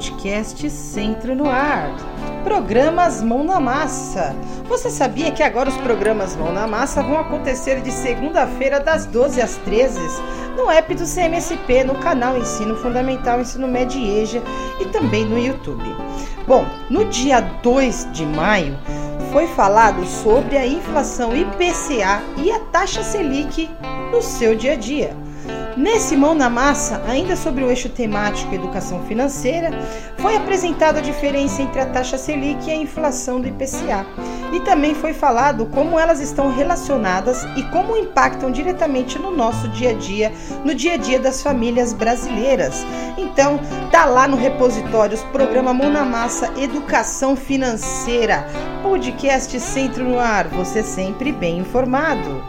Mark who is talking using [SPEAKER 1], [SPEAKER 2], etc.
[SPEAKER 1] podcast Centro no Ar. Programas Mão na Massa. Você sabia que agora os programas Mão na Massa vão acontecer de segunda-feira das 12 às 13 no app do CMSP, no canal Ensino Fundamental Ensino Médio e EJA e também no YouTube. Bom, no dia 2 de maio foi falado sobre a inflação IPCA e a taxa Selic no seu dia a dia. Nesse Mão na Massa, ainda sobre o eixo temático educação financeira, foi apresentada a diferença entre a taxa Selic e a inflação do IPCA. E também foi falado como elas estão relacionadas e como impactam diretamente no nosso dia a dia, no dia a dia das famílias brasileiras. Então, tá lá no repositório o programa Mão na Massa Educação Financeira, podcast Centro no Ar, você sempre bem informado.